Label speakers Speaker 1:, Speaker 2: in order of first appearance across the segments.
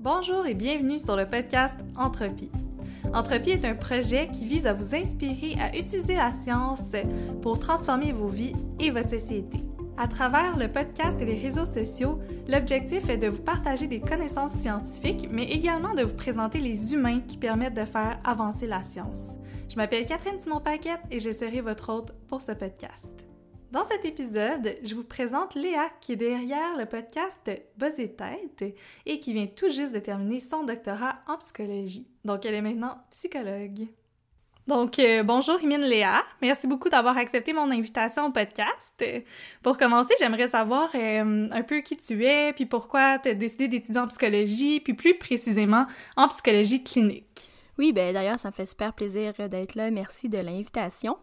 Speaker 1: Bonjour et bienvenue sur le podcast Entropie. Entropie est un projet qui vise à vous inspirer à utiliser la science pour transformer vos vies et votre société. À travers le podcast et les réseaux sociaux, l'objectif est de vous partager des connaissances scientifiques, mais également de vous présenter les humains qui permettent de faire avancer la science. Je m'appelle Catherine Simon-Paquette et je serai votre hôte pour ce podcast. Dans cet épisode, je vous présente Léa qui est derrière le podcast Buzz et Tête et qui vient tout juste de terminer son doctorat en psychologie. Donc elle est maintenant psychologue. Donc, euh, bonjour Imine Léa. Merci beaucoup d'avoir accepté mon invitation au podcast. Pour commencer, j'aimerais savoir euh, un peu qui tu es, puis pourquoi tu as décidé d'étudier en psychologie, puis plus précisément en psychologie clinique.
Speaker 2: Oui, ben d'ailleurs, ça me fait super plaisir d'être là. Merci de l'invitation.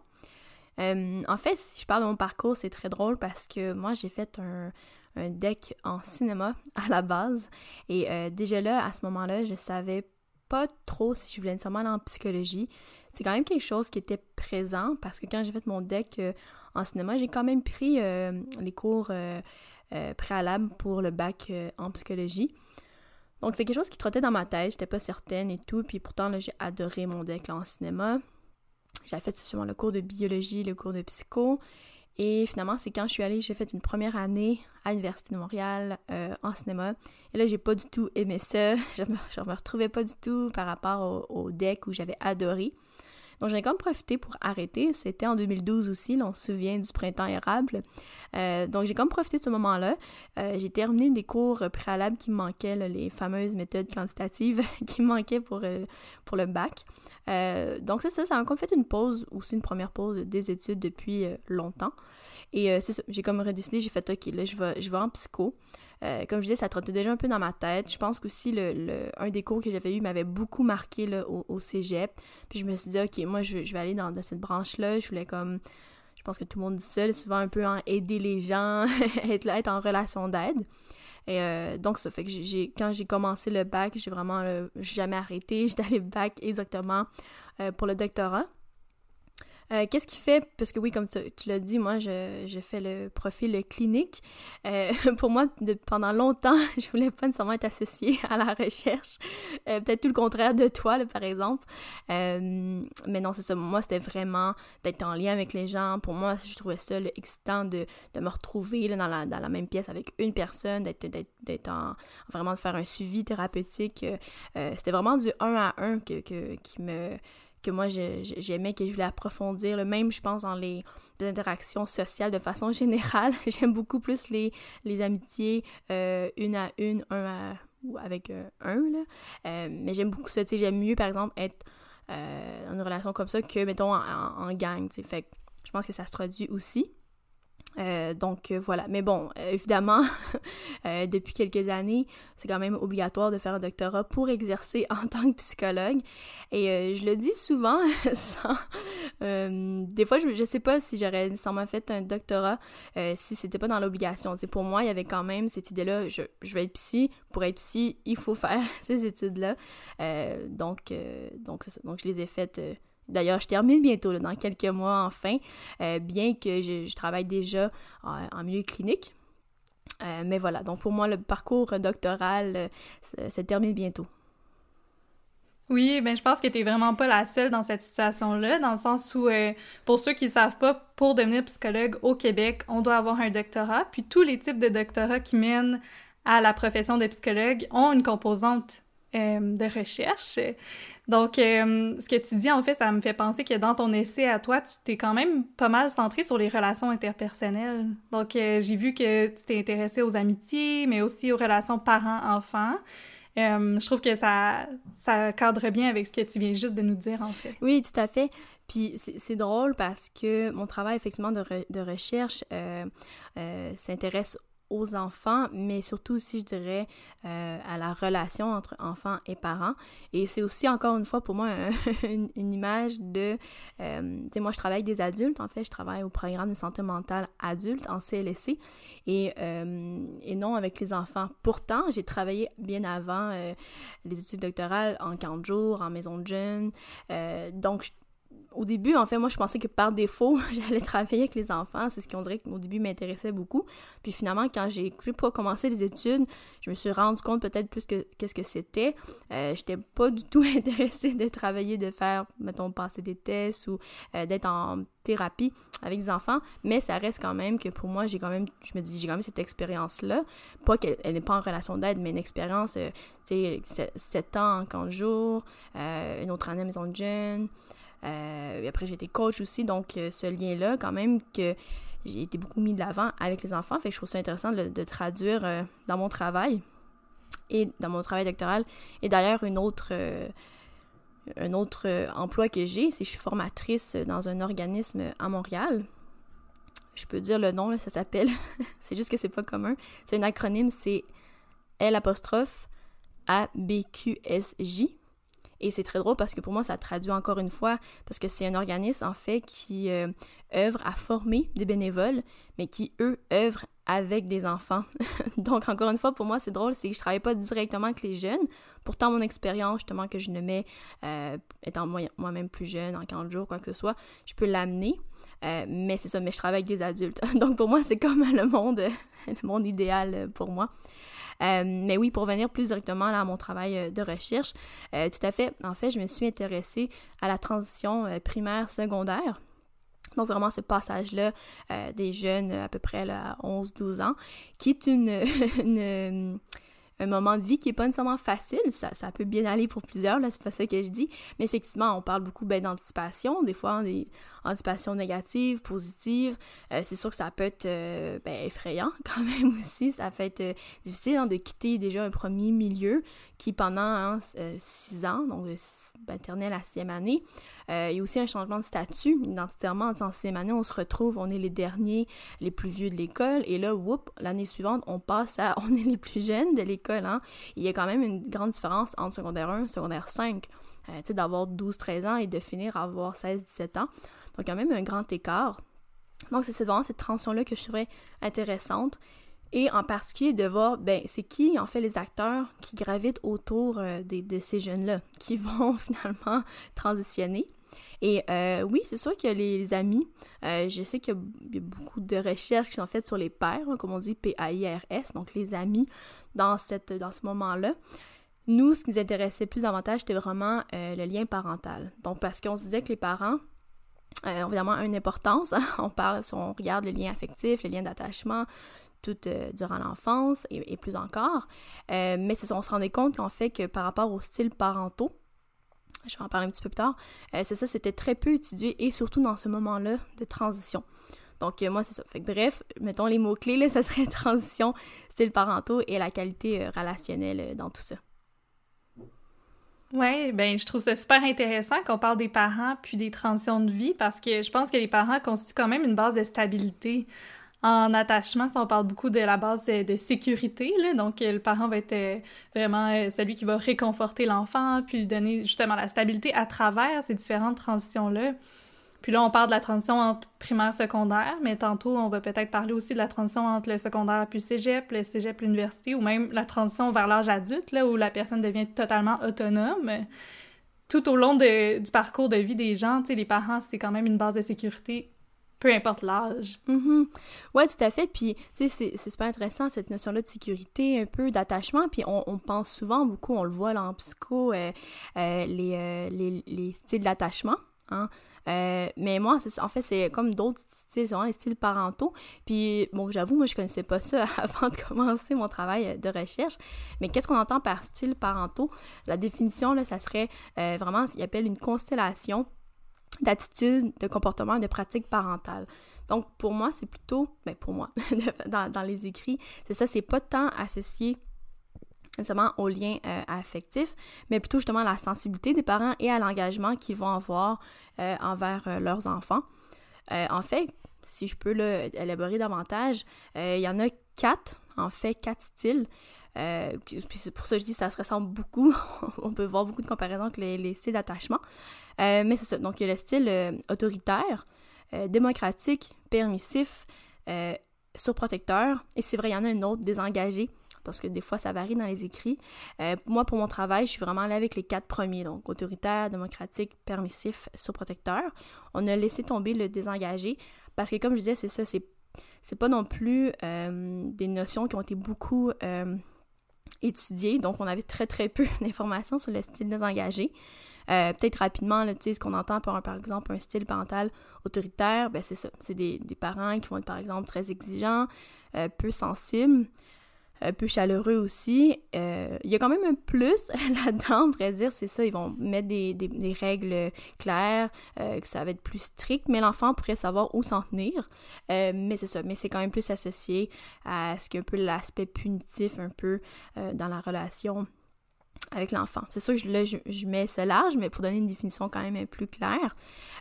Speaker 2: Euh, en fait, si je parle de mon parcours, c'est très drôle parce que moi, j'ai fait un, deck en cinéma à la base. Et déjà là, à ce moment-là, je savais pas trop si je voulais nécessairement aller en psychologie c'est quand même quelque chose qui était présent parce que quand j'ai fait mon deck euh, en cinéma, j'ai quand même pris euh, les cours euh, préalables pour le bac en psychologie. Donc c'est quelque chose qui trottait dans ma tête, j'étais pas certaine et tout, puis pourtant j'ai adoré mon deck en cinéma. J'ai fait justement le cours de biologie, le cours de psycho. Et finalement, c'est quand je suis allée, j'ai fait une première année à l'Université de Montréal en cinéma. Et là, j'ai pas du tout aimé ça. Je me, me retrouvais pas du tout par rapport au deck où j'avais adoré. Donc, j'en ai même profité pour arrêter. C'était en 2012 aussi, là, on se souvient du printemps érable. Euh, donc, j'ai même profité de ce moment-là. Euh, j'ai terminé des cours préalables qui me manquaient, les fameuses méthodes quantitatives qui me manquaient pour, euh, pour le bac. donc, c'est ça, ça a encore fait une pause, aussi une première pause des études depuis longtemps. Et c'est ça, j'ai comme redécidé, j'ai fait, OK, là, je vais, je vais en psycho. Euh, comme je disais, ça trottait déjà un peu dans ma tête. Je pense qu'aussi, le, un des cours que j'avais eu m'avait beaucoup marqué là, au, cégep. Puis je me suis dit, OK, moi, je, vais aller dans, cette branche-là. Je voulais comme. Je pense que tout le monde dit ça, souvent un peu en aider les gens, être là, être en relation d'aide. Et euh, donc, ça fait que j'ai, quand j'ai commencé le bac, j'ai vraiment jamais arrêté. J'étais allée bac exactement euh, pour le doctorat. Euh, qu'est-ce qui fait, parce que oui, comme tu, l'as dit, moi, j'ai fait le profil clinique. Euh, pour moi, pendant longtemps, je voulais pas nécessairement être associée à la recherche. Euh, peut-être tout le contraire de toi, par exemple. mais non, c'est ça. Moi, c'était vraiment d'être en lien avec les gens. Pour moi, je trouvais ça excitant de, de, me retrouver là, dans, la, dans la même pièce avec une personne, d'être en vraiment de faire un suivi thérapeutique. c'était vraiment du un à un que, que qui me que moi j'aimais, que je voulais approfondir. Même, je pense, dans les, interactions sociales de façon générale. J'aime beaucoup plus les, les amitiés euh, une à une, un à, ou avec euh, un. Là. Euh, mais j'aime beaucoup ça. J'aime mieux, par exemple, être dans une relation comme ça que, mettons, en, gang. Fait je pense que ça se traduit aussi. Euh, donc euh, voilà. Mais bon, euh, évidemment, depuis quelques années, c'est quand même obligatoire de faire un doctorat pour exercer en tant que psychologue. Et je le dis souvent, des fois, je, je sais pas si j'aurais nécessairement fait un doctorat si c'était pas dans l'obligation. Pour moi, il y avait quand même cette idée-là, je, je, vais être psy. Pour être psy, il faut faire ces études-là. donc, donc, donc, je les ai faites D'ailleurs, je termine bientôt, dans quelques mois enfin, euh, bien que je, travaille déjà en, milieu clinique. Euh, mais voilà, donc pour moi, le parcours doctoral euh, se, termine bientôt.
Speaker 1: Oui, ben je pense que tu vraiment pas la seule dans cette situation-là, dans le sens où, pour ceux qui ne savent pas, pour devenir psychologue au Québec, on doit avoir un doctorat, puis tous les types de doctorats qui mènent à la profession de psychologue ont une composante de recherche. Donc, euh, ce que tu dis, en fait, ça me fait penser que dans ton essai à toi, tu t'es quand même pas mal centré sur les relations interpersonnelles. Donc, euh, j'ai vu que tu t'es intéressé aux amitiés, mais aussi aux relations parents-enfants. Euh, je trouve que ça, ça cadre bien avec ce que tu viens juste de nous dire, en fait.
Speaker 2: Oui, tout à fait. Puis c'est drôle parce que mon travail, effectivement, de, de recherche s'intéresse aux enfants, mais surtout aussi, je dirais, euh, à la relation entre enfants et parents. Et c'est aussi, encore une fois, pour moi, une, image de... Euh, tu sais, moi, je travaille avec des adultes, en fait, je travaille au programme de santé mentale adulte en CLSC, et, euh, et non avec les enfants. Pourtant, j'ai travaillé bien avant les études doctorales en 40 jours, en maison de jeunes, donc au début, en fait, moi, je pensais que par défaut, j'allais travailler avec les enfants. C'est ce qu'on dirait qu'au début m'intéressait beaucoup. Puis finalement, quand j'ai pas commencé les études, je me suis rendu compte peut-être plus que qu'est-ce que c'était. Euh, J'étais pas du tout intéressée de travailler, de faire, mettons, passer des tests ou euh, d'être en thérapie avec des enfants, mais ça reste quand même que pour moi, j'ai quand même, je me dis, j'ai quand même cette expérience-là. Pas qu'elle n'est pas en relation d'aide, mais une expérience, euh, tu sais, 7 ans en 15 jours, euh, une autre année à maison de jeunes. Euh, après, j'ai été coach aussi, donc euh, ce lien-là, quand même, que j'ai été beaucoup mis de l'avant avec les enfants. Fait que je trouve ça intéressant de, traduire euh, dans mon travail et dans mon travail doctoral. Et d'ailleurs, une autre, un autre emploi que j'ai, c'est que je suis formatrice dans un organisme à Montréal. Je peux dire le nom, là, ça s'appelle. c'est juste que c'est pas commun. C'est un acronyme, c'est L apostrophe ABQSJ. Et c'est très drôle parce que pour moi, ça traduit encore une fois, parce que c'est un organisme en fait qui euh, œuvre à former des bénévoles, mais qui, eux, œuvrent avec des enfants. Donc, encore une fois, pour moi, c'est drôle, c'est que je travaille pas directement avec les jeunes. Pourtant, mon expérience, justement, que je ne mets, euh, étant moi-même plus jeune, en 40 jours, quoi que ce soit, je peux l'amener. Euh, mais c'est ça, mais je travaille avec des adultes. Donc, pour moi, c'est comme le monde, le monde idéal pour moi. Euh, mais oui, pour venir plus directement à mon travail euh, de recherche, euh, tout à fait, en fait, je me suis intéressée à la transition primaire-secondaire. Donc vraiment ce passage-là des jeunes à peu près à 11-12 ans, qui est une un moment de vie qui est pas nécessairement facile. Ça, ça peut bien aller pour plusieurs, là, c'est pas ça que je dis. Mais effectivement, on parle beaucoup ben, d'anticipation, des fois des anticipations. Euh, c'est sûr que ça peut être euh, ben, effrayant quand même aussi. Ça peut être euh, difficile hein, de quitter déjà un premier milieu qui pendant hein, six ans, donc maternelle à sixième année, il y a aussi un changement de statut. Identitairement, en sixième année, on se retrouve, on est les derniers, les plus vieux de l'école, et là, whoop, l'année suivante, on passe à on est les plus jeunes de l'école Hein. il y a quand même une grande différence entre secondaire 1 et secondaire 5. Euh, tu sais, d'avoir 12-13 ans et de finir à avoir 16-17 ans. Donc, quand même un grand écart. Donc, c'est vraiment cette transition-là que je trouvais intéressante. Et en particulier de voir, ben, c'est qui en fait les acteurs qui gravitent autour euh, de ces jeunes-là, qui vont finalement transitionner. Et euh, oui, c'est sûr que les, amis, je sais qu'il y, a beaucoup de recherches qui sont faites sur les pairs, hein, comme on dit P-A-I-R-S, donc les amis dans, cette, dans ce moment-là. Nous, ce qui nous intéressait plus davantage, c'était vraiment euh, le lien parental. Donc, parce qu'on se disait que les parents euh, ont vraiment une importance. Hein. On parle, on regarde le lien affectif, le lien d'attachement, tout euh, durant l'enfance et, plus encore. mais on se rendait compte qu'en fait, que par rapport aux styles parentaux, je vais en parler un petit peu plus tard, c'est ça, c'était très peu étudié et surtout dans ce moment-là de transition. Donc, euh, moi, c'est ça. Bref, mettons les mots-clés, là, ça serait transition, style parentaux et la qualité euh, relationnelle euh, dans tout ça.
Speaker 1: Oui, ben je trouve ça super intéressant qu'on parle des parents puis des transitions de vie parce que je pense que les parents constituent quand même une base de stabilité en attachement. On parle beaucoup de la base de, sécurité, donc le parent va être vraiment celui qui va réconforter l'enfant puis lui donner justement la stabilité à travers ces différentes transitions-là. Puis là, on parle de la transition entre primaire secondaire, mais tantôt, on va peut-être parler aussi de la transition entre le secondaire puis le cégep, le cégep l'université, ou même la transition vers l'âge adulte, là, où la personne devient totalement autonome. Tout au long du parcours de vie des gens, les parents, c'est quand même une base de sécurité peu importe l'âge.
Speaker 2: Mm Ouais, tout à fait. Puis, tu sais, c'est super intéressant, cette notion-là de sécurité, un peu d'attachement. Puis, on, pense souvent beaucoup, on le voit là en psycho, euh, euh, les, euh, les, les, styles d'attachement. Hein? Mais moi, en fait, c'est comme d'autres styles, c'est les styles parentaux. Puis, bon, j'avoue, moi, je connaissais pas ça avant de commencer mon travail de recherche. Mais qu'est-ce qu'on entend par style parentaux? La définition, là, ça serait vraiment, il appelle une constellation d'attitudes, de comportements, de pratiques parentales. Donc, pour moi, c'est plutôt, ben pour moi, dans, dans les écrits, c'est ça, c'est pas tant associé nécessairement au lien euh, affectif, mais plutôt justement à la sensibilité des parents et à l'engagement qu'ils vont avoir euh, envers euh, leurs enfants. en fait, si je peux l'élaborer davantage, il y en a quatre, en fait, quatre styles. Puis c'est pour ça que je dis ça se ressemble beaucoup. On peut voir beaucoup de comparaisons avec les, les styles d'attachement. mais c'est ça. Donc, il y a le style autoritaire, démocratique, permissif, surprotecteur. Et c'est vrai, il y en a un autre, désengagé, parce que des fois, ça varie dans les écrits. Euh, moi, pour mon travail, je suis vraiment allée avec les quatre premiers, donc autoritaire, démocratique, permissif, surprotecteur. On a laissé tomber le désengagé, parce que comme je disais, c'est ça, c'est, c'est pas non plus euh, des notions qui ont été beaucoup étudiées, donc on avait très très peu d'informations sur le style désengagé. Euh, peut-être rapidement, là, ce qu'on entend par, par exemple un style parental autoritaire, ben c'est ça. C'est des, des, parents qui vont être par exemple très exigeants, euh, peu sensibles, peu chaleureux aussi. Il y a quand même un plus là-dedans, on pourrait dire, c'est ça, ils vont mettre des, règles claires, que ça va être plus strict, mais l'enfant pourrait savoir où s'en tenir. mais c'est ça, mais c'est quand même plus associé à ce qu'un peu l'aspect punitif un peu dans la relation avec l'enfant. C'est sûr que là, je, mets ce large, mais pour donner une définition quand même plus claire,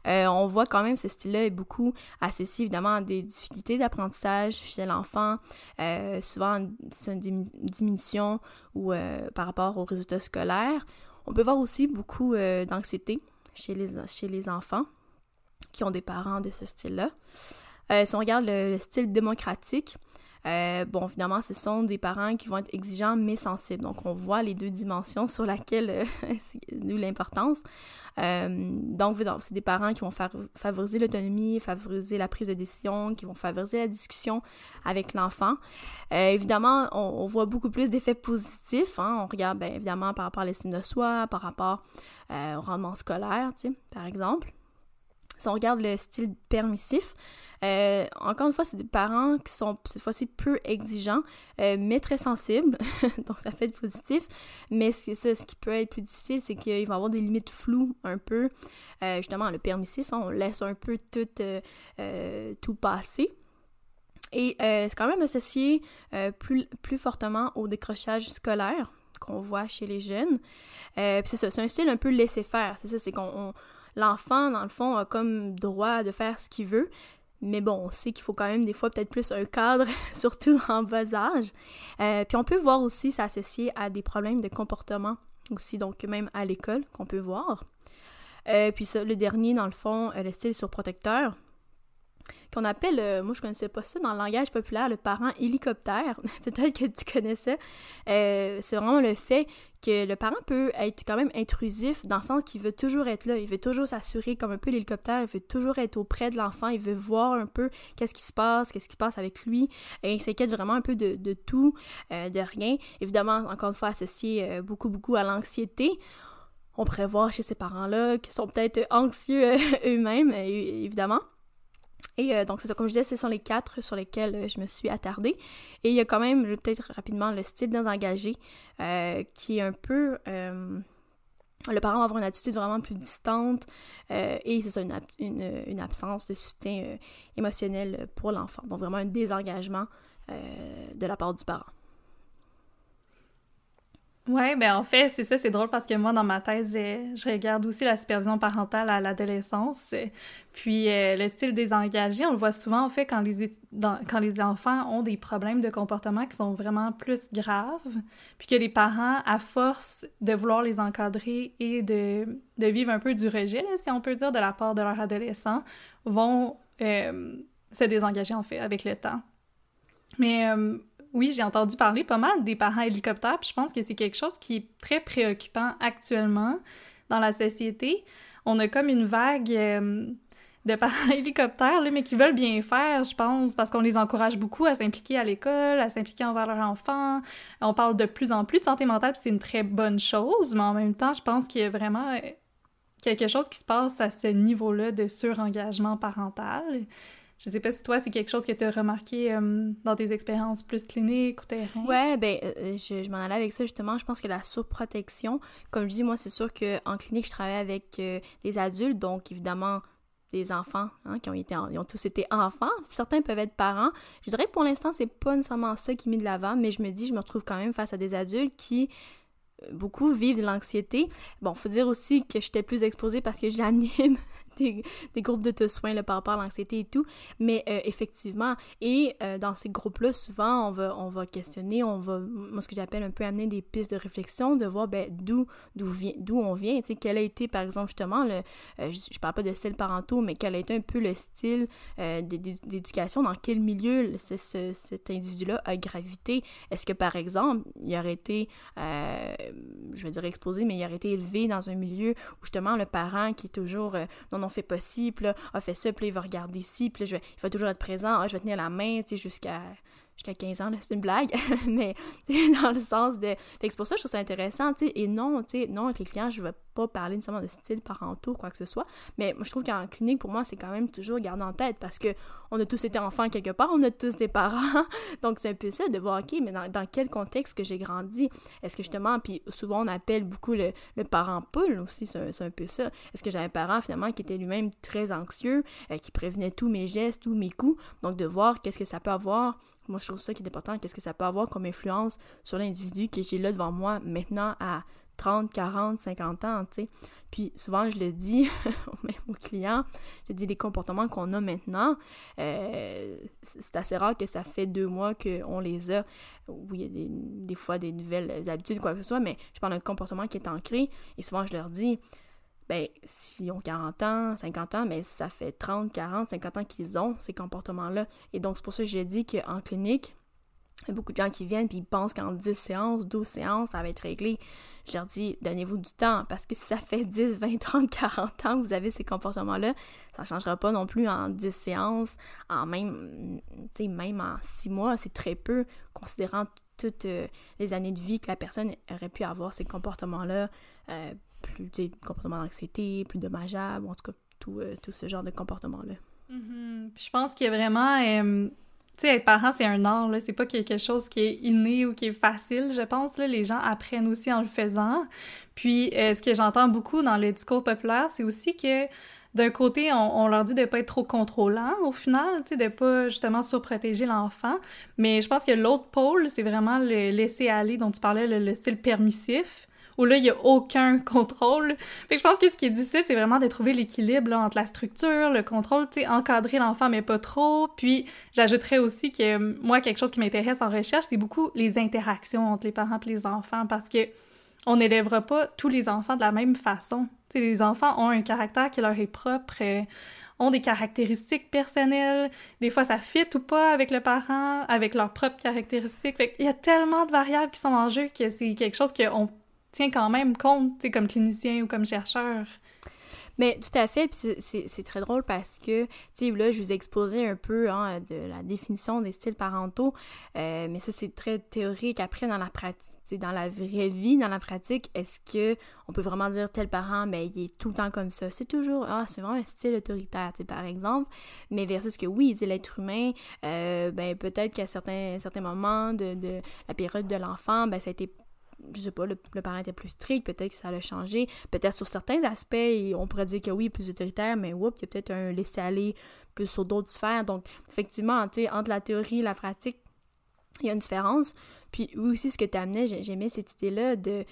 Speaker 2: euh, on voit quand même ce style-là est beaucoup associé évidemment à des difficultés d'apprentissage chez l'enfant, euh, souvent c'est une diminution ou euh, par rapport aux résultats scolaires. On peut voir aussi beaucoup d'anxiété chez les, chez les enfants qui ont des parents de ce style-là. si on regarde le style démocratique, euh, bon, évidemment, ce sont des parents qui vont être exigeants mais sensibles. Donc, on voit les deux dimensions sur laquelle, euh, nous l'importance. Euh, donc, c'est des parents qui vont favoriser l'autonomie, favoriser la prise de décision, qui vont favoriser la discussion avec l'enfant. évidemment, on, voit beaucoup plus d'effets positifs. Hein. On regarde, bien évidemment, par rapport à l'estime de soi, par rapport au rendement scolaire, par exemple. Si on regarde le style permissif, euh, encore une fois, c'est des parents qui sont cette fois-ci peu exigeants, euh, mais très sensibles, donc ça fait être positif. Mais ce qui peut être plus difficile, c'est qu'il va y avoir des limites floues un peu. Euh, justement, le permissif, hein, on laisse un peu tout, passer. Et c'est quand même associé plus, fortement au décrochage scolaire qu'on voit chez les jeunes. c'est ça, c'est un style un peu laisser-faire. C'est ça, c'est qu'on l'enfant, dans le fond, a comme droit de faire ce qu'il veut. Mais bon, on sait qu'il faut quand même des fois peut-être plus un cadre, surtout en bas âge. Euh, puis on peut voir aussi s'associer à des problèmes de comportement aussi, donc même à l'école qu'on peut voir. Euh, puis le dernier, dans le fond, euh, le style surprotecteur qu'on appelle, euh, moi je connaissais pas ça dans le langage populaire, le parent hélicoptère. Peut-être que tu connais ça. Euh, c'est vraiment le fait que le parent peut être quand même intrusif dans le sens qu'il veut toujours être là, il veut toujours s'assurer comme un peu l'hélicoptère, il veut toujours être auprès de l'enfant, il veut voir un peu qu'est-ce qui se passe, qu'est-ce qui se passe avec lui, et il s'inquiète vraiment un peu de, tout, euh, de rien. Évidemment, encore une fois, associé beaucoup, beaucoup à l'anxiété on pourrait voir chez ces parents-là qui sont peut-être anxieux eux-mêmes, évidemment. Et euh, donc, c'est ça, comme je disais, ce sont les quatre sur lesquels euh, je me suis attardée. Et il y a quand même, peut-être rapidement, le style désengagé, euh, qui est un peu... le parent va avoir une attitude vraiment plus distante et c'est ça, une, une, absence de soutien émotionnel pour l'enfant. Donc, vraiment un désengagement de la part du parent.
Speaker 1: Oui, ben en fait, c'est ça, c'est drôle parce que moi, dans ma thèse, euh, je regarde aussi la supervision parentale à l'adolescence. Puis euh, le style désengagé, on le voit souvent, en fait, quand les, quand les enfants ont des problèmes de comportement qui sont vraiment plus graves, puis que les parents, à force de vouloir les encadrer et de, de vivre un peu du rejet, si on peut dire, de la part de leur adolescent, vont euh, se désengager, en fait, avec le temps. Mais oui, j'ai entendu parler pas mal des parents hélicoptères, je pense que c'est quelque chose qui est très préoccupant actuellement dans la société. On a comme une vague euh, de parents hélicoptères, mais qui veulent bien faire, je pense, parce qu'on les encourage beaucoup à s'impliquer à l'école, à s'impliquer envers leurs enfants. On parle de plus en plus de santé mentale, puis c'est une très bonne chose, mais en même temps, je pense qu'il y a vraiment euh, quelque chose qui se passe à ce niveau-là de surengagement parental. Je sais pas si toi, c'est quelque chose que tu as remarqué euh, dans tes expériences plus cliniques ou terrain.
Speaker 2: Ouais, ben, euh, je, m'en allais avec ça justement. Je pense que la surprotection, comme je dis, moi, c'est sûr qu'en clinique, je travaille avec euh, des adultes, donc évidemment des enfants hein, qui ont été ils ont tous été enfants certains peuvent être parents je dirais que pour l'instant c'est pas nécessairement ça qui met de l'avant mais je me dis je me retrouve quand même face à des adultes qui beaucoup vivent de l'anxiété. Bon, faut dire aussi que j'étais plus exposée parce que j'anime des, des, groupes d'auto-soins par rapport à l'anxiété et tout. Mais euh, effectivement, et euh, dans ces groupes-là, souvent, on va, on va questionner, on va, moi, ce que j'appelle un peu amener des pistes de réflexion, de voir ben, d'où d'où on vient, tu sais, quel a été, par exemple, justement, le, je, je, parle pas de style parentaux, mais quel a été un peu le style d'éducation, dans quel milieu ce, ce, cet individu-là a gravité. Est-ce que, par exemple, il aurait été, je vais dire exposé, mais il aurait été élevé dans un milieu où, justement, le parent qui est toujours non, non, fait possible, a fait ça, puis il va regarder ici, puis je il va toujours être présent, ah, je vais tenir la main, tu sais, jusqu'à jusqu'à 15 ans, c'est une blague, mais dans le sens de... Fait que pour ça, je trouve ça intéressant, tu sais, et non, tu sais, non, avec les clients, je ne vais pas parler nécessairement de style parentaux, quoi que ce soit, mais moi, je trouve qu'en clinique, pour moi, c'est quand même toujours garder en tête, parce que on a tous été enfants quelque part, on a tous des parents, donc c'est un peu ça, de voir, OK, mais dans, dans quel contexte que j'ai grandi? Est-ce que justement, puis souvent, on appelle beaucoup le, le parent poule aussi, c'est un, peu ça. Est-ce que j'ai un parent, finalement, qui était lui-même très anxieux, euh, qui prévenait tous mes gestes, tous mes coups, donc de voir qu'est-ce que ça peut avoir moi, je trouve ça qui est important. Qu'est-ce que ça peut avoir comme influence sur l'individu que j'ai là devant moi maintenant à 30, 40, 50 ans, tu sais. Puis souvent, je le dis même aux clients, je dis les comportements qu'on a maintenant, euh, c'est assez rare que ça fait deux mois qu'on les a. Oui, il y a des, des fois des nouvelles habitudes, quoi que ce soit, mais je parle d'un comportement qui est ancré. Et souvent, je leur dis, ben, s'ils ont 40 ans, 50 ans, mais ça fait 30, 40, 50 ans qu'ils ont ces comportements-là. Et donc, c'est pour ça que j'ai dit qu'en clinique, il y a beaucoup de gens qui viennent puis ils pensent qu'en 10 séances, 12 séances, ça va être réglé. Je leur dis, donnez-vous du temps parce que si ça fait 10, 20, 30, 40 ans que vous avez ces comportements-là, ça ne changera pas non plus en 10 séances, en même, même en 6 mois, c'est très peu, considérant toutes euh, les années de vie que la personne aurait pu avoir ces comportements-là. Euh, plus, tu sais, comportement d'anxiété, plus dommageable, en tout cas, tout, euh, tout ce genre de comportement-là.
Speaker 1: Mm-hmm. Je pense qu'il y a vraiment... Tu sais, être parent, c'est un art, là. C'est pas quelque chose qui est inné ou qui est facile, je pense, là. Les gens apprennent aussi en le faisant. Puis, ce que j'entends beaucoup dans le discours populaire, c'est aussi que d'un côté, on, leur dit de pas être trop contrôlant au final, de pas justement surprotéger l'enfant. Mais je pense que l'autre pôle, c'est vraiment le laisser aller dont tu parlais, le style permissif où là, il n'y a aucun contrôle. Fait que je pense que ce qui est difficile, c'est vraiment de trouver l'équilibre entre la structure, le contrôle, tu encadrer l'enfant, mais pas trop. Puis, j'ajouterais aussi que moi, quelque chose qui m'intéresse en recherche, c'est beaucoup les interactions entre les parents et les enfants, parce que on n'élèvera pas tous les enfants de la même façon. Les enfants ont un caractère qui leur est propre, euh, ont des caractéristiques personnelles. Des fois, ça fit ou pas avec le parent, avec leurs propres caractéristiques. Il y a tellement de variables qui sont en jeu que c'est quelque chose qu'on tient quand même compte, comme clinicien ou comme chercheur.
Speaker 2: Mais tout à fait, puis c'est très drôle parce que, tu sais, là, je vous ai exposé un peu hein, de la définition des styles parentaux, euh, mais ça, c'est très théorique. Après, dans la pratique, dans la vraie vie, dans la pratique, est-ce que on peut vraiment dire tel parent, mais ben, il est tout le temps comme ça? C'est toujours, ah, un style autoritaire, tu sais, par exemple, mais versus que oui, l'être humain, euh, ben peut-être qu'à certains, certains moments de, de la période de l'enfant, ben ça a été je sais pas, le, parent était plus strict, peut-être que ça a changé. Peut-être sur certains aspects, on pourrait dire que oui, plus autoritaire, mais oups, il y a peut-être un laisser-aller plus sur d'autres sphères. Donc, effectivement, entre la théorie et la pratique, il y a une différence. Puis aussi, ce que tu amenais, j'aimais cette idée-là de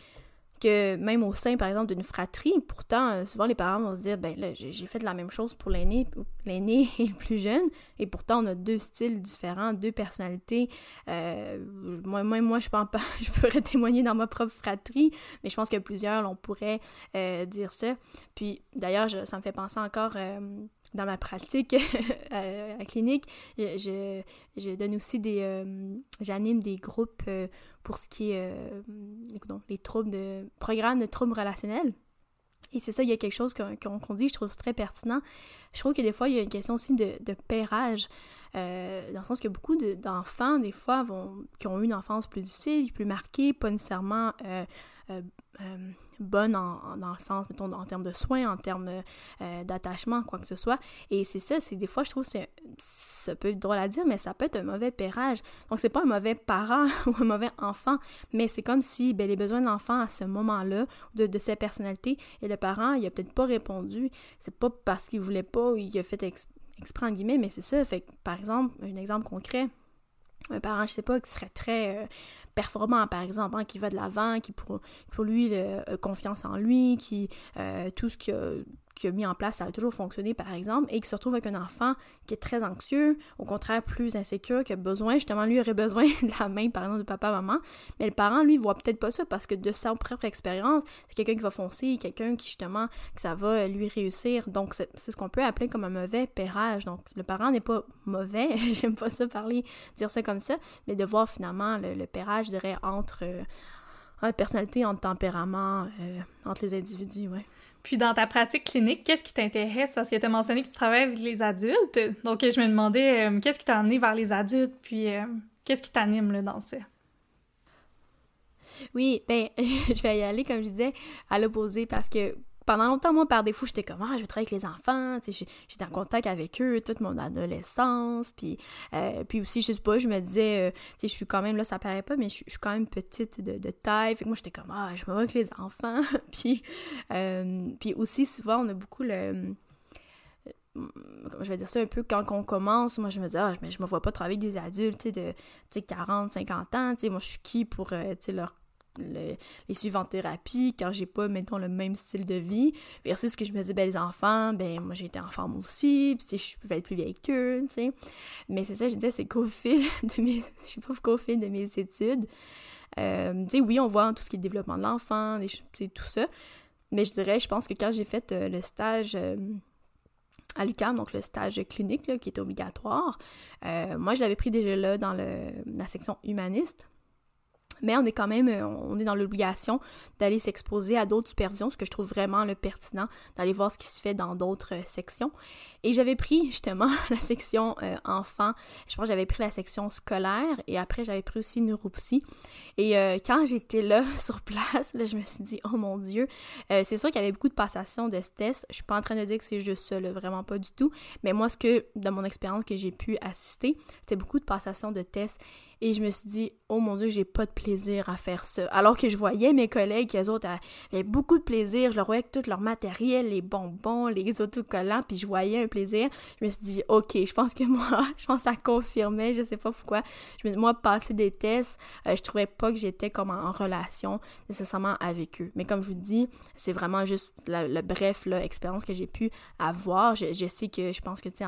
Speaker 2: même au sein, par exemple, d'une fratrie, pourtant, euh, souvent les parents vont se dire, ben là, j'ai fait la même chose pour l'aîné, l'aîné et plus jeune, et pourtant on a deux styles différents, deux personnalités. Euh, moi, moi, moi, je pense pas, je pourrais témoigner dans ma propre fratrie, mais je pense que plusieurs, on pourrait euh, dire ça. Puis d'ailleurs, ça me fait penser encore dans ma pratique à la clinique, je, donne aussi des... j'anime des groupes pour ce qui est euh, les troubles de programme de troubles relationnels. Et c'est ça, il y a quelque chose qu'on dit, je trouve très pertinent. Je trouve que des fois, il y a une question aussi de, de pairage, euh, dans le sens que beaucoup d'enfants, des fois, vont, qui ont eu une enfance plus difficile, plus marquée, pas nécessairement euh, bonne en, dans le sens, mettons, en termes de soins, en termes euh, d'attachement, quoi que ce soit. Et c'est ça, c'est des fois, je trouve, c'est ça peut être drôle à dire, mais ça peut être un mauvais pérage. Donc, c'est pas un mauvais parent ou un mauvais enfant, mais c'est comme si ben, les besoins de l'enfant à ce moment-là, de, de sa personnalité, et le parent, il a peut-être pas répondu. C'est pas parce qu'il voulait pas, il a fait exprès, en guillemets, mais c'est ça. Fait par exemple, un exemple concret, un parent, je sais pas, qui serait très euh, performant, par exemple, hein, qui va de l'avant, qui pour, pour lui, a confiance en lui, qui euh, tout ce que qui a mis en place, ça a toujours fonctionné, par exemple, et qui se retrouve avec un enfant qui est très anxieux, au contraire plus insécure, qui a besoin, justement, lui aurait besoin de la main, par exemple, de papa, maman, mais le parent, lui, voit peut-être pas ça parce que de sa propre expérience, c'est quelqu'un qui va foncer, quelqu'un qui, justement, que ça va lui réussir. Donc, c'est ce qu'on peut appeler comme un mauvais pérage. Donc, le parent n'est pas mauvais, j'aime pas ça parler, dire ça comme ça, mais de voir finalement le, le pérage, je dirais, entre, euh, entre personnalité, entre tempérament, euh, entre les individus, ouais.
Speaker 1: Puis dans ta pratique clinique, qu'est-ce qui t'intéresse? Parce que tu as mentionné que tu travailles avec les adultes. Donc je me demandais euh, qu'est-ce qui t'a amené vers les adultes, puis euh, qu'est-ce qui t'anime dans ça?
Speaker 2: Oui, ben je vais y aller, comme je disais, à l'opposé parce que pendant longtemps, moi, par défaut, j'étais comme, ah, je vais travailler avec les enfants, tu sais, j'étais en contact avec eux toute mon adolescence, puis, euh, puis aussi, je sais pas, je me disais, euh, tu sais, je suis quand même, là, ça paraît pas, mais je, suis quand même petite de, taille, fait que moi, j'étais comme, ah, je me vois avec les enfants, puis, euh, puis aussi, souvent, on a beaucoup le je vais dire ça un peu quand on commence, moi je me dis ah mais je me vois pas travailler avec des adultes tu sais de tu sais 40, 50 ans, tu sais moi je suis qui pour tu leur les suivre en thérapie quand j'ai pas, mettons, le même style de vie, versus que je me dis, ben, les enfants, ben, moi, j'ai été enfant moi aussi, puis je vais être plus vieille qu'eux, tu sais. Mais c'est ça, je disais, c'est qu'au fil de mes, je sais pas, qu'au fil de mes études, euh, tu sais, oui, on voit tout ce qui est développement de l'enfant, tout ça, mais je dirais, je pense que quand j'ai fait euh, le stage... Euh, à l'UQAM, donc le stage clinique là, qui est obligatoire. moi, je l'avais pris déjà là dans la section humaniste mais on est quand même, euh, on est dans l'obligation d'aller s'exposer à d'autres supervisions, ce que je trouve vraiment le pertinent, d'aller voir ce qui se fait dans d'autres euh, sections. Et j'avais pris justement la section euh, enfant, je pense que j'avais pris la section scolaire et après j'avais pris aussi neuropsy. Et quand j'étais là sur place, là, je me suis dit, oh mon Dieu, c'est sûr qu'il y avait beaucoup de passations de ce test. Je suis pas en train de dire que c'est juste ça, vraiment pas du tout. Mais moi, ce que, dans mon expérience que j'ai pu assister, c'était beaucoup de passations de tests. Et je me suis dit, oh mon Dieu, j'ai pas de plaisir à faire ça. Alors que je voyais mes collègues, eux autres avaient beaucoup de plaisir. Je leur voyais tout leur matériel, les bonbons, les autocollants, puis je voyais un plaisir. Je me suis dit, ok, je pense que moi, je pense que ça confirmait, je sais pas pourquoi. Je me, moi, passer des tests, euh, je trouvais pas que j'étais comme en, relation nécessairement avec eux. Mais comme je vous dis, c'est vraiment juste le bref, l'expérience que j'ai pu avoir. Je, sais que je pense que, tu sais,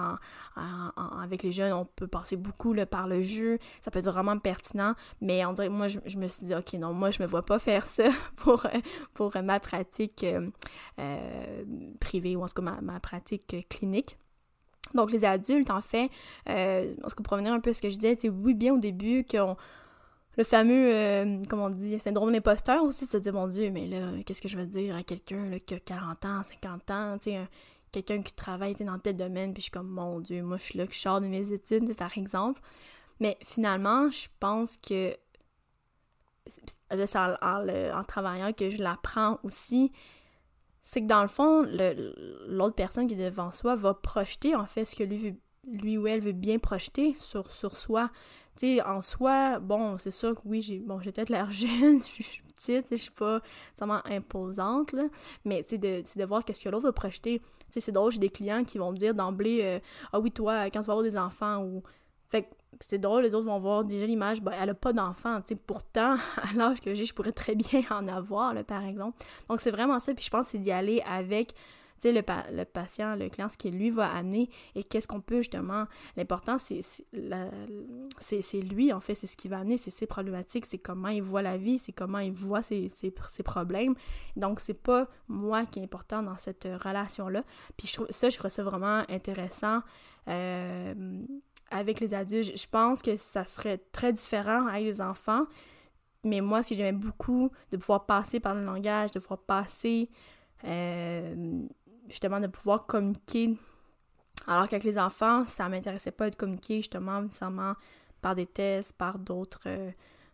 Speaker 2: avec les jeunes, on peut passer beaucoup par le jeu. Ça peut être vraiment pertinent, mais on dirait, moi, je, me suis dit, OK, non, moi, je me vois pas faire ça pour, pour ma pratique euh, euh, privée ou en tout cas ma, pratique clinique. Donc, les adultes, en fait, euh, en tout cas, pour revenir un peu à ce que je disais, c'est oui, bien au début, le fameux, euh, comment on dit, syndrome d'imposteur aussi, se dire, mon Dieu, mais là, qu'est-ce que je vais dire à quelqu'un qui a 40 ans, 50 ans, tu sais, quelqu'un qui travaille dans tel domaine, puis je suis comme, mon Dieu, moi, je suis là, que je sors de mes études, par exemple. Mais finalement, je pense que c'est en, travaillant que je l'apprends aussi, c'est que dans le fond, l'autre personne qui est devant soi va projeter en fait ce que lui, lui ou elle veut bien projeter sur, sur soi. Tu sais, en soi, bon, c'est sûr que oui, j'ai bon, peut-être l'air jeune, je suis petite, je suis pas vraiment imposante, là, mais tu sais, de, de voir qu'est-ce que l'autre va projeter. Tu sais, c'est drôle, j'ai des clients qui vont me dire d'emblée, euh, ah oui, toi, quand tu vas avoir des enfants, ou... Fait que c'est drôle, les autres vont voir déjà l'image, ben, elle a pas d'enfant, tu sais, pourtant, à l'âge que j'ai, je pourrais très bien en avoir, là, par exemple. Donc, c'est vraiment ça, puis je pense que c'est d'y aller avec, tu sais, le, le, patient, le client, ce qu'il lui va amener, et qu'est-ce qu'on peut, justement, l'important, c'est lui, en fait, c'est ce qu'il va amener, c'est ses problématiques, c'est comment il voit la vie, c'est comment il voit ses, problèmes. Donc, c'est pas moi qui est important dans cette relation-là. Puis, je ça, je trouve ça vraiment intéressant, euh, avec les adultes, je pense que ça serait très différent avec les enfants. Mais moi, si j'aimais beaucoup de pouvoir passer par le langage, de pouvoir passer, euh, justement, de pouvoir communiquer. Alors qu'avec les enfants, ça m'intéressait pas de communiquer, justement, nécessairement par des tests, par d'autres euh,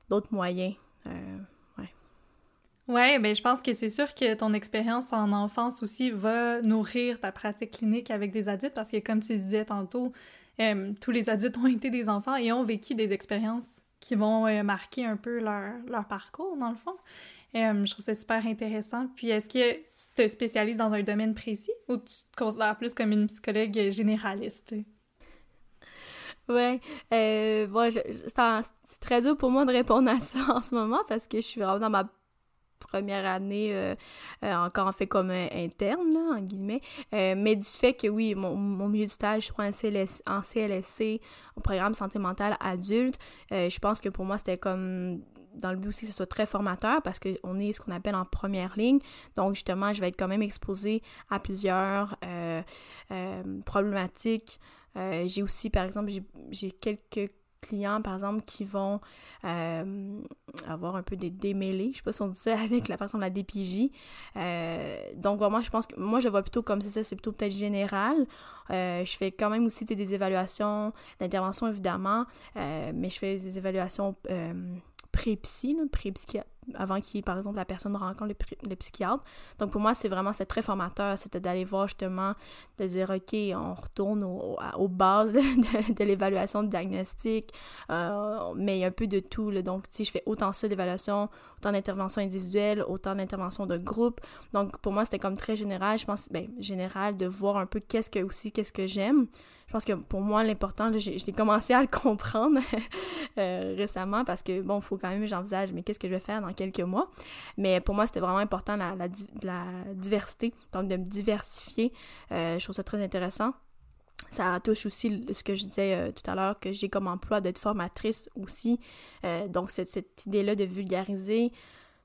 Speaker 2: d'autres moyens. Euh. Ouais,
Speaker 1: ben je pense que c'est sûr que ton expérience en enfance aussi va nourrir ta pratique clinique avec des adultes parce que comme tu disais tantôt, euh, tous les adultes ont été des enfants et ont vécu des expériences qui vont euh, marquer un peu leur, leur, parcours, dans le fond. Euh, je trouve ça super intéressant. Puis, est-ce que tu te spécialises dans un domaine précis ou tu te considères plus comme une psychologue généraliste?
Speaker 2: Ouais, c'est très dur pour moi de répondre à ça en ce moment parce que je suis vraiment dans ma première année euh, euh, encore en fait comme interne, là, en guillemets. mais du fait que oui, mon, milieu de stage, je en, CLS, en CLSC, au programme santé mentale adulte, je pense que pour moi, c'était comme dans le but aussi que ce soit très formateur parce qu'on est ce qu'on appelle en première ligne. Donc, justement, je vais être quand même exposée à plusieurs problématiques. j'ai aussi, par exemple, j'ai quelques clients, par exemple, qui vont euh, avoir un peu des démêlés, je sais pas si on dit ça, avec la personne de la DPJ. Euh, donc, moi, je pense que moi, je vois plutôt comme c'est ça, c'est plutôt peut-être général. Euh, je fais quand même aussi des évaluations d'intervention, évidemment, mais je fais des évaluations pré-psy, pré avant qu'il, par exemple, la personne rencontre le, psychiatre. Donc, pour moi, c'est vraiment, très formateur. C'était d'aller voir justement, de dire, OK, on retourne aux bases de, l'évaluation de diagnostic, euh, mais il y a un peu de tout. Donc, sais, je fais autant ça d'évaluation, autant d'intervention individuelle, autant d'intervention de groupe. Donc, pour moi, c'était comme très général. Je pense, ben, général, de voir un peu qu'est-ce que aussi, qu'est-ce que j'aime je pense que pour moi, l'important, j'ai commencé à le comprendre euh, récemment parce que, bon, il faut quand même, j'envisage, mais qu'est-ce que je vais faire dans quelques mois? Mais pour moi, c'était vraiment important la, diversité, donc de me diversifier. Euh, je trouve ça très intéressant. Ça touche aussi ce que je disais euh, tout à l'heure, que j'ai comme emploi d'être formatrice aussi. donc, cette idée-là de vulgariser,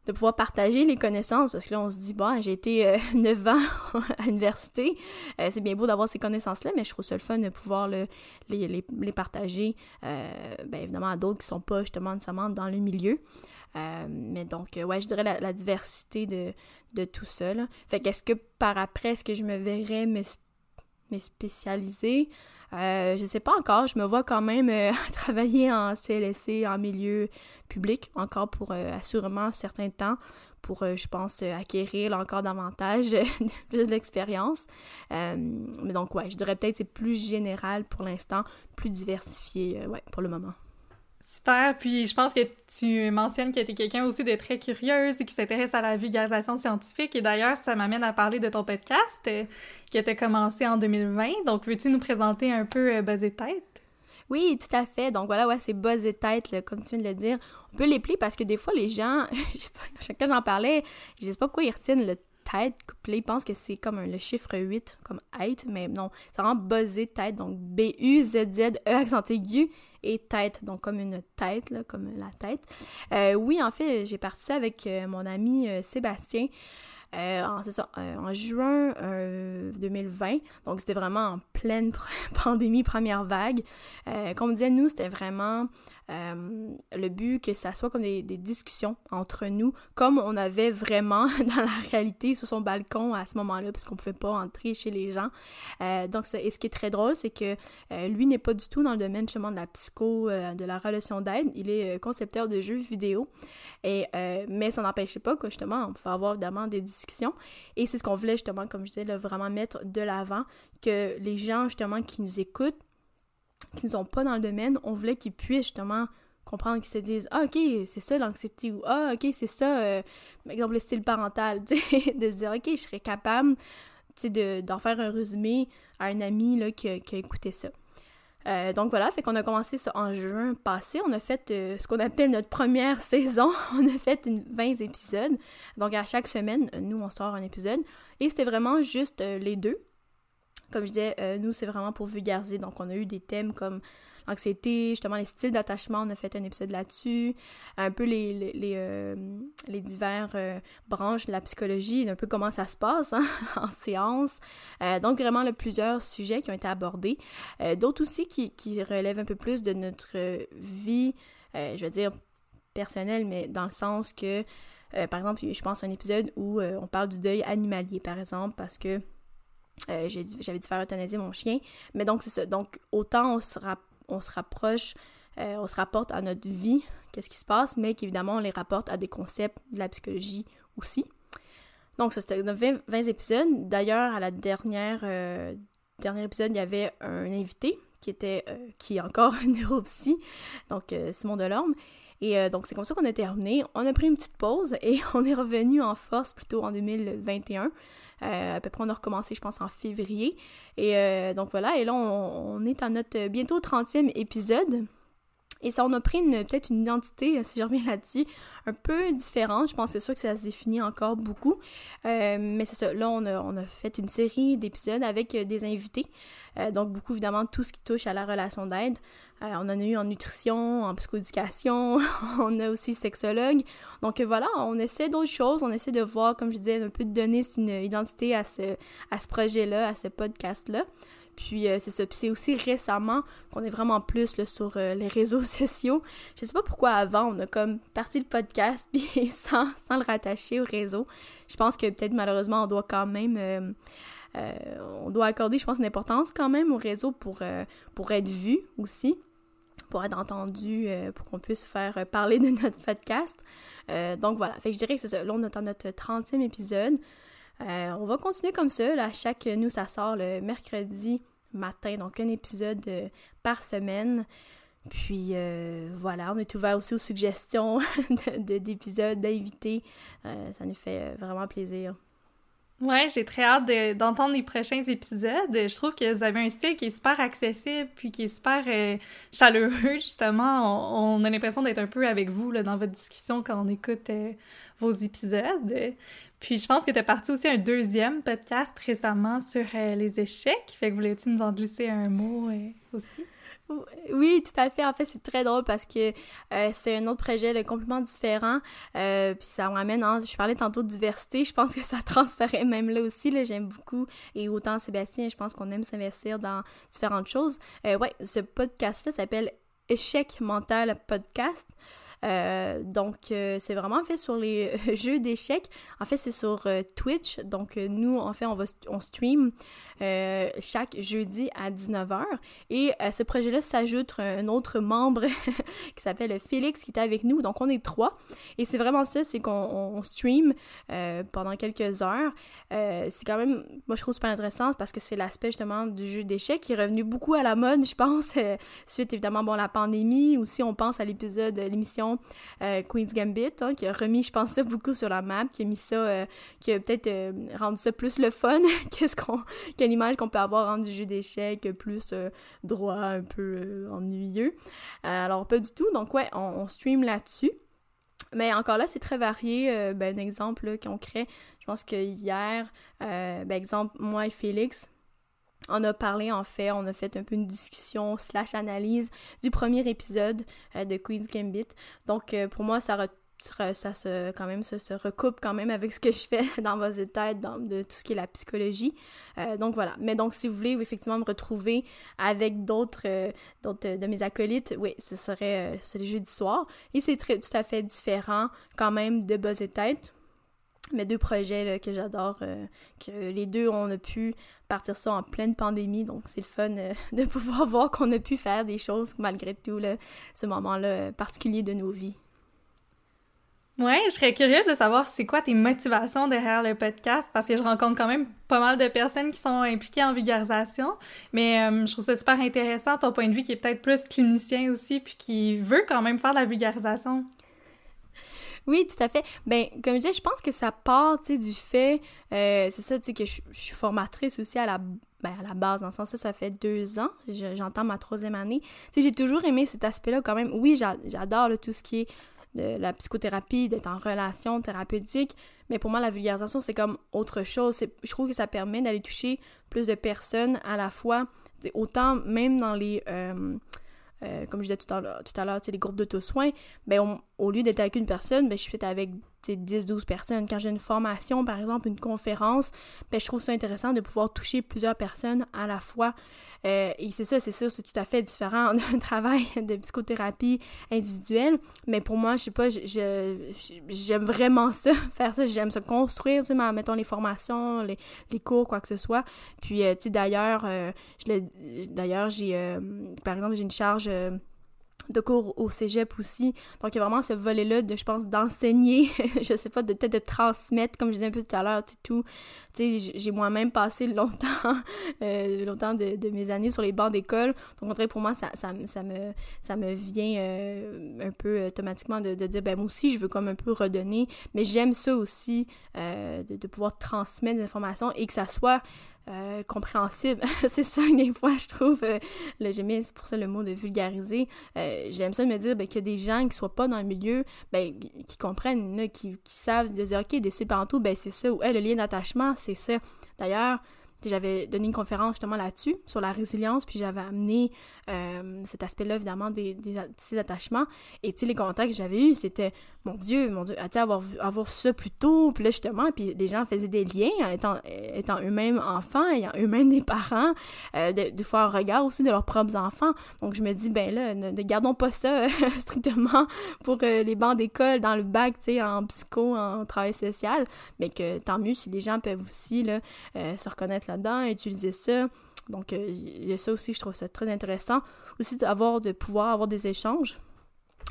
Speaker 2: de pouvoir partager les connaissances, parce que là, on se dit, bon, j'ai été euh, 9 ans à l'université, euh, c'est bien beau d'avoir ces connaissances-là, mais je trouve ça le fun de pouvoir le, les, les, les, partager, euh, bien évidemment, à d'autres qui sont pas justement nécessairement dans le milieu. Euh, mais donc, ouais, je dirais la, diversité de, de tout ça. Là. Fait qu'est-ce que par après, est-ce que je me verrais me, me spécialiser? Euh, je sais pas encore, je me vois quand même euh, travailler en CLSC, en milieu public, encore pour euh, assurément certains temps, pour, je pense, acquérir encore davantage plus d'expérience. mais donc, ouais, je dirais peut-être c'est plus général pour l'instant, plus diversifié, ouais, pour le moment.
Speaker 1: Super. Puis je pense que tu mentionnes que tu es quelqu'un aussi de très curieuse et qui s'intéresse à la vulgarisation scientifique. Et d'ailleurs, ça m'amène à parler de ton podcast euh, qui était commencé en 2020. Donc, veux-tu nous présenter un peu euh, Buzz et Tête?
Speaker 2: Oui, tout à fait. Donc voilà, ouais, c'est Buzz et Tête, comme tu viens de le dire. On peut les plier parce que des fois, les gens, je chaque fois j'en parlais, je sais pas pourquoi ils retiennent le tête couplé, ils pensent que c'est comme le chiffre 8, comme 8, mais non, c'est vraiment buzzé tête, donc B-U-Z-Z-E accent aigu et tête, donc comme une tête, là, comme la tête. Euh, oui, en fait, j'ai parti avec euh, mon ami euh, Sébastien. en juin 2020, donc c'était vraiment en pleine pandémie, première vague. comme on disait, nous, c'était vraiment euh, le but que ça soit comme des, discussions entre nous, comme on avait vraiment dans la réalité sur son balcon à ce moment-là, parce qu'on pouvait pas entrer chez les gens. Euh, donc, et ce qui est très drôle, c'est que euh, lui n'est pas du tout dans le domaine justement de la psycho, de la relation d'aide. Il est concepteur de jeux vidéo. Et, mais ça n'empêchait pas que justement, on pouvait avoir évidemment des discussions. Et c'est ce qu'on voulait justement, comme je disais, vraiment mettre de l'avant, que les gens justement qui nous écoutent qui ne sont pas dans le domaine, on voulait qu'ils puissent justement comprendre, qu'ils se disent Ah, ok, c'est ça l'anxiété, ou Ah, ok, c'est ça, euh, par exemple, le style parental, de se dire Ok, je serais capable d'en faire un résumé à un ami là, qui, a écouté ça. Euh, donc voilà, fait qu'on a commencé ça en juin passé. On a fait euh, ce qu'on appelle notre première saison. On a fait une 20 épisodes. Donc à chaque semaine, nous, on sort un épisode. Et c'était vraiment juste les deux. Comme je disais, euh, nous, c'est vraiment pour vulgariser. Donc, on a eu des thèmes comme l'anxiété, justement les styles d'attachement, on a fait un épisode là-dessus, un peu les, les, euh, divers euh, branches de la psychologie, un peu comment ça se passe hein, en séance. donc, vraiment, plusieurs sujets qui ont été abordés. D'autres aussi qui, qui relèvent un peu plus de notre vie, je veux dire, personnelle, mais dans le sens que, par exemple, je pense à un épisode où on parle du deuil animalier, par exemple, parce que euh, j'avais dû faire euthanasier mon chien. Mais donc, c'est ça. Donc, autant on se, on se rapproche, euh, on se rapporte à notre vie, qu'est-ce qui se passe, mais qu'évidemment, on les rapporte à des concepts de la psychologie aussi. Donc, ça, c'était 20, 20 épisodes. D'ailleurs, à la dernière, euh, dernier épisode, il y avait un invité qui était, qui est encore neuropsy, donc Simon Delorme. Et euh, donc, c'est comme ça qu'on a terminé. On a pris une petite pause et on est revenu en force plutôt en 2021. Euh, à peu près, on a recommencé, je pense, en février. Et euh, donc voilà, et là, on, est à notre bientôt 30e épisode. Et ça, on a pris peut-être une identité, si je reviens là-dessus, un peu différente. Je pense que c'est sûr que ça se définit encore beaucoup. Mais c'est ça, là, on a, on a fait une série d'épisodes avec des invités. Donc, beaucoup, évidemment, tout ce qui touche à la relation d'aide. On en a eu en nutrition, en psychoéducation, on a aussi sexologue. Donc, voilà, on essaie d'autres choses. On essaie de voir, comme je disais, un peu de donner une identité à ce, projet-là, à ce podcast-là. Puis euh, c'est ça. Puis c'est aussi récemment qu'on est vraiment plus sur euh, les réseaux sociaux. Je sais pas pourquoi avant on a comme parti le podcast puis sans, le rattacher au réseau. Je pense que peut-être malheureusement on doit quand même euh, on doit accorder, je pense, une importance quand même au réseau pour, pour être vu aussi pour être entendu, pour qu'on puisse faire parler de notre podcast. donc voilà, fait que je dirais que c'est ça. Là, on est dans notre 30e épisode. Euh, on va continuer comme ça. Là, chaque nous, ça sort le mercredi matin, donc un épisode euh, par semaine. Puis euh, voilà, on est ouvert aussi aux suggestions d'épisodes, d'invités. ça nous fait vraiment plaisir.
Speaker 1: Ouais, j'ai très hâte d'entendre les prochains épisodes. Je trouve que vous avez un style qui est super accessible puis qui est super chaleureux, justement. On, a l'impression d'être un peu avec vous là, dans votre discussion quand on écoute vos épisodes. Puis je pense que tu as parti aussi un deuxième podcast récemment sur euh, les échecs. Fait que voulais-tu nous en glisser un mot euh, aussi?
Speaker 2: Oui, tout à fait. En fait, c'est très drôle parce que euh, c'est un autre projet complètement différent. puis ça m'amène, hein, je parlais tantôt de diversité, je pense que ça transparaît même là aussi. Là, j'aime beaucoup. Et autant Sébastien, je pense qu'on aime s'investir dans différentes choses. ouais, ce podcast-là s'appelle Échec mental podcast. Euh, donc, euh, c'est vraiment fait sur les jeux d'échecs. En fait, c'est sur euh, Twitch. Donc, nous, en fait, on va on stream chaque jeudi à 19h. Et à ce projet-là s'ajoute un autre membre qui s'appelle Félix qui est avec nous. Donc, on est trois. Et c'est vraiment ça, c'est qu'on stream pendant quelques heures. c'est quand même, moi, je trouve super intéressant parce que c'est l'aspect justement du jeu d'échecs qui est revenu beaucoup à la mode, je pense, suite évidemment, bon, la pandémie. Aussi, on pense à l'épisode, l'émission euh, Queen's Gambit, hein, qui a remis, je pense, ça beaucoup sur la map, qui a mis ça, euh, qui a peut-être euh, rendu ça plus le fun qu'est-ce qu'on, qu'une image qu'on peut avoir en du jeu d'échecs, plus droit, un peu ennuyeux. alors, pas du tout. Donc, ouais, on, stream là-dessus. Mais encore là, c'est très varié. ben, un exemple qu'on crée, je pense que hier, ben, exemple, moi et Félix, on a parlé en fait, on a fait un peu une discussion slash analyse du premier épisode euh, de Queen's Gambit. Donc euh, pour moi, ça, se recoupe quand même avec ce que je fais dans vos têtes, de tout ce qui est la psychologie. Euh, donc voilà. Mais donc si vous voulez effectivement me retrouver avec d'autres d'autres de mes acolytes, oui, ce serait le jeudi soir. Et c'est tout à fait différent quand même de Buzz et Tête mes deux projets que j'adore, euh, que les deux, on a pu partir ça en pleine pandémie, donc c'est le fun euh, de pouvoir voir qu'on a pu faire des choses malgré tout, ce moment-là particulier de nos vies.
Speaker 1: Ouais, je serais curieuse de savoir c'est quoi tes motivations derrière le podcast parce que je rencontre quand même pas mal de personnes qui sont impliquées en vulgarisation, mais euh, je trouve ça super intéressant ton point de vue qui est peut-être plus clinicien aussi puis qui veut quand même faire de la vulgarisation.
Speaker 2: Oui, tout à fait. Ben, comme je disais, je pense que ça part, tu sais, du fait, euh, c'est ça, tu sais, que je, suis formatrice aussi à la, ben, à la base, dans le sens, ça, ça fait deux ans, j'entends ma troisième année. Tu sais, j'ai toujours aimé cet aspect-là quand même. Oui, j'adore tout ce qui est de la psychothérapie, d'être en relation thérapeutique, mais pour moi, la vulgarisation, c'est comme autre chose. Je trouve que ça permet d'aller toucher plus de personnes à la fois, autant même dans les... Euh, euh, comme je disais tout à l'heure, les groupes d'auto-soins, ben, au lieu d'être avec une personne, ben, je suis avec 10-12 personnes. Quand j'ai une formation, par exemple, une conférence, ben, je trouve ça intéressant de pouvoir toucher plusieurs personnes à la fois. Euh, et c'est ça, c'est ça, c'est tout à fait différent d'un travail de psychothérapie individuelle. Mais pour moi, je sais pas, j'aime vraiment ça, faire ça. J'aime se construire, tu sais, mettons les formations, les, les, cours, quoi que ce soit. Puis, euh, tu sais, d'ailleurs, euh, j'ai, par exemple, j'ai une charge de cours au cégep aussi. Donc, il y a vraiment ce volet-là de, je pense, d'enseigner, je sais pas, de peut-être de transmettre, comme je disais un peu tout à l'heure, tu tout. Tu sais, j'ai moi-même passé longtemps, euh, longtemps de, mes années sur les bancs d'école. Donc, pour moi, ça, me, ça me vient euh, un peu automatiquement de, de, dire, ben moi aussi, je veux comme un peu redonner. Mais j'aime ça aussi, euh, de pouvoir transmettre des informations et que ça soit euh, compréhensible. c'est ça, des fois, je trouve, euh, bien, c'est pour ça le mot de vulgariser. Euh, j'aime ça de me dire ben, qu'il y a des gens qui soient pas dans le milieu, ben, qui comprennent, qui, savent, de dire, OK, des tout, ben, c'est ça, ou le lien d'attachement, c'est ça. D'ailleurs, j'avais donné une conférence justement là-dessus, sur la résilience, puis j'avais amené euh, cet aspect-là, évidemment, des, des, des attachements. Et tu sais, les contacts que j'avais eus, c'était, mon Dieu, mon Dieu, tu avoir, avoir ça plus tôt, puis là, justement, puis les gens faisaient des liens, étant, étant eux-mêmes enfants, ayant eux-mêmes des parents, euh, de, faire un regard aussi de leurs propres enfants. Donc, je me dis, ben là, ne, gardons pas ça strictement pour euh, les bancs d'école, dans le bac, tu sais, en psycho, en travail social, mais que tant mieux si les gens peuvent aussi, là, se reconnaître là-dedans, utiliser ça. Donc, euh, il y a ça aussi, je trouve ça très intéressant. Aussi, d'avoir, de pouvoir avoir des échanges.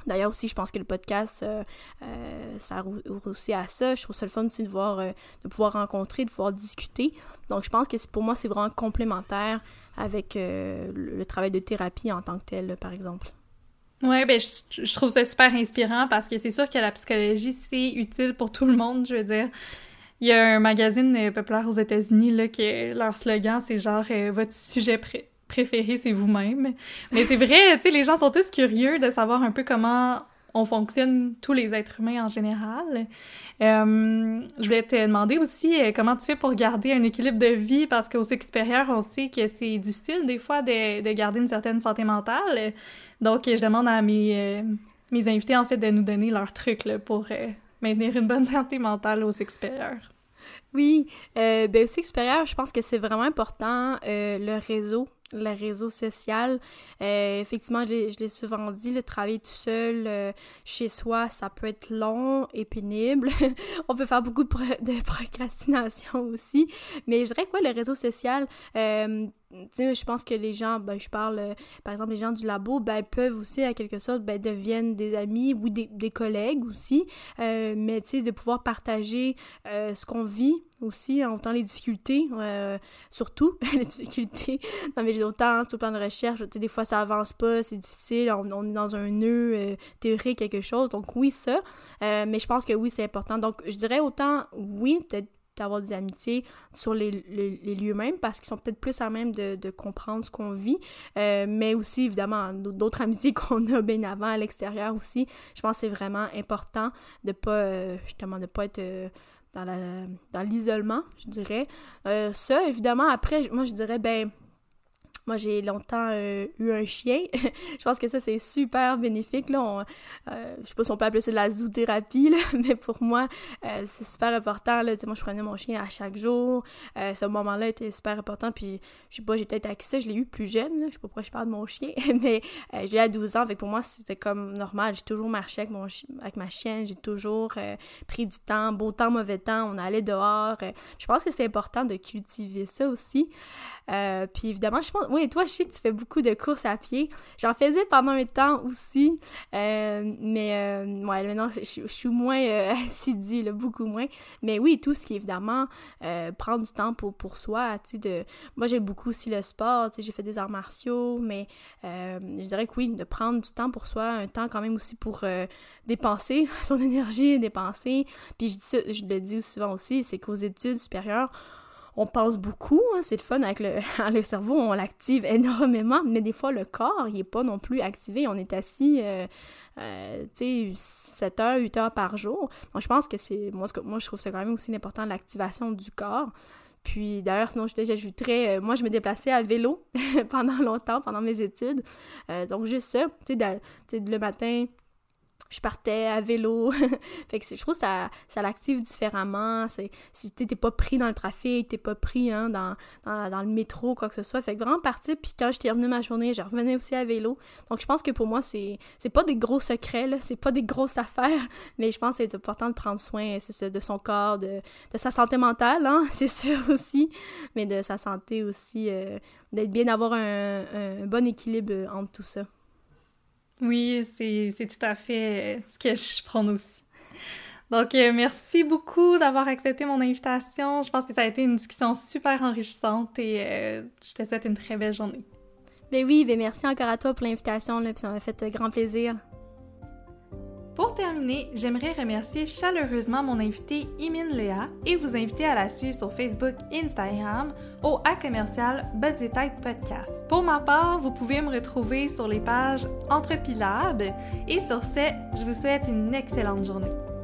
Speaker 2: D'ailleurs aussi, je pense que le podcast, euh, euh, ça aussi à ça. Je trouve ça le fun aussi de, de pouvoir rencontrer, de pouvoir discuter. Donc, je pense que pour moi, c'est vraiment complémentaire avec le, travail de thérapie en tant que tel, par exemple.
Speaker 1: Oui, ben je, trouve ça super inspirant parce que c'est sûr que la psychologie, c'est utile pour tout le monde, je veux dire. Il y a un magazine euh, populaire aux États-Unis, là, que leur slogan, c'est genre euh, Votre sujet préféré, c'est vous-même. Mais c'est vrai, tu les gens sont tous curieux de savoir un peu comment on fonctionne tous les êtres humains en général. Euh, je voulais te demander aussi comment tu fais pour garder un équilibre de vie? Parce qu'au cycle supérieur, on sait que c'est difficile des fois de, de, garder une certaine santé mentale. Donc, je demande à mes, mes invités en fait de nous donner leurs trucs pour maintenir une bonne santé mentale au cycle supérieur.
Speaker 2: Oui, euh, ben, supérieur, je pense que c'est vraiment important euh, le réseau le réseau social. Euh, effectivement, je, l'ai souvent dit, le travail tout seul euh, chez soi, ça peut être long et pénible. On peut faire beaucoup de, de, procrastination aussi. Mais je dirais que le réseau social, euh, je pense que les gens, ben, je parle, euh, par exemple, les gens du labo, ben, peuvent aussi, à quelque sorte, ben, deviennent des amis ou des, des collègues aussi. mais, tu de pouvoir partager ce qu'on vit aussi, en temps les difficultés, surtout les difficultés dans mes autant sur le plan de recherche, tu des fois ça avance pas, c'est difficile, on, est dans un nœud euh, théorique, quelque chose. Donc oui, ça. Euh, mais je pense que oui, c'est important. Donc je dirais autant oui, peut-être d'avoir des amitiés sur les, lieux mêmes parce qu'ils sont peut-être plus à même de, comprendre ce qu'on vit, euh, mais aussi évidemment d'autres amitiés qu'on a bien avant à l'extérieur aussi. Je pense que c'est vraiment important de pas justement de pas être dans la dans l'isolement, je dirais. ça évidemment après moi je dirais ben moi, j'ai longtemps euh, eu un chien. je pense que ça, c'est super bénéfique. Là. Euh, je sais pas si on peut appeler ça de la zoothérapie, là, mais pour moi, euh, c'est super important. Là. moi, je prenais mon chien à chaque jour. ce moment-là était super important. Puis, je sais pas, j'ai peut-être accès, je l'ai eu plus jeune. Là. Je sais pas pourquoi je parle de mon chien, mais j'ai à 12 ans. Fait pour moi, c'était comme normal. J'ai toujours marché avec, mon avec ma chienne. J'ai toujours pris du temps, beau temps, mauvais temps. On allait dehors. je pense que c'est important de cultiver ça aussi. puis, évidemment, je pense oui, toi, je sais que tu fais beaucoup de courses à pied. J'en faisais pendant un temps aussi, euh, mais euh, ouais, maintenant, je, suis moins euh, assidue, là, beaucoup moins. Mais oui, tout ce qui est évidemment euh, prendre du temps pour, pour soi, tu sais, de... Moi, j'aime beaucoup aussi le sport, tu sais, j'ai fait des arts martiaux, mais je dirais que oui, de prendre du temps pour soi, un temps quand même aussi pour dépenser son énergie, dépenser. Puis je, dis je le dis souvent aussi, c'est qu'aux études supérieures, on pense beaucoup, hein, c'est le fun avec le, le cerveau, on l'active énormément, mais des fois le corps, il est pas non plus activé, on est assis, euh, euh, tu sais, 7 heures, 8 heures par jour. Donc je pense que c'est, moi, moi je trouve ça quand même aussi important, l'activation du corps. Puis d'ailleurs, sinon, j'ajouterais, euh, moi, je me déplaçais à vélo pendant longtemps, pendant mes études. donc, juste ça, tu sais, le matin, je partais à vélo. fait que je trouve que ça, ça l'active différemment. C'est, si t'es pas pris dans le trafic, t'es pas pris hein, dans, dans, le métro, quoi que ce soit. Fait que vraiment partir. Puis quand je terminais ma journée, je revenais aussi à vélo. Donc je pense que pour moi, c'est, c'est pas des gros secrets, là. C'est pas des grosses affaires. Mais je pense que c'est important de prendre soin de son corps, de, de sa santé mentale, hein, c'est sûr aussi. Mais de sa santé aussi. Euh, d'être bien, d'avoir un, un bon équilibre entre tout ça.
Speaker 1: Oui, c'est tout à fait ce que je prends aussi. Donc, euh, merci beaucoup d'avoir accepté mon invitation. Je pense que ça a été une discussion super enrichissante et euh, je te souhaite une très belle journée.
Speaker 2: Ben oui, ben merci encore à toi pour l'invitation, puis ça m'a fait euh, grand plaisir.
Speaker 1: Pour terminer, j'aimerais remercier chaleureusement mon invité Imine Léa et vous inviter à la suivre sur Facebook et Instagram au A commercial Podcast. Pour ma part, vous pouvez me retrouver sur les pages Entrepilab et sur ce, je vous souhaite une excellente journée.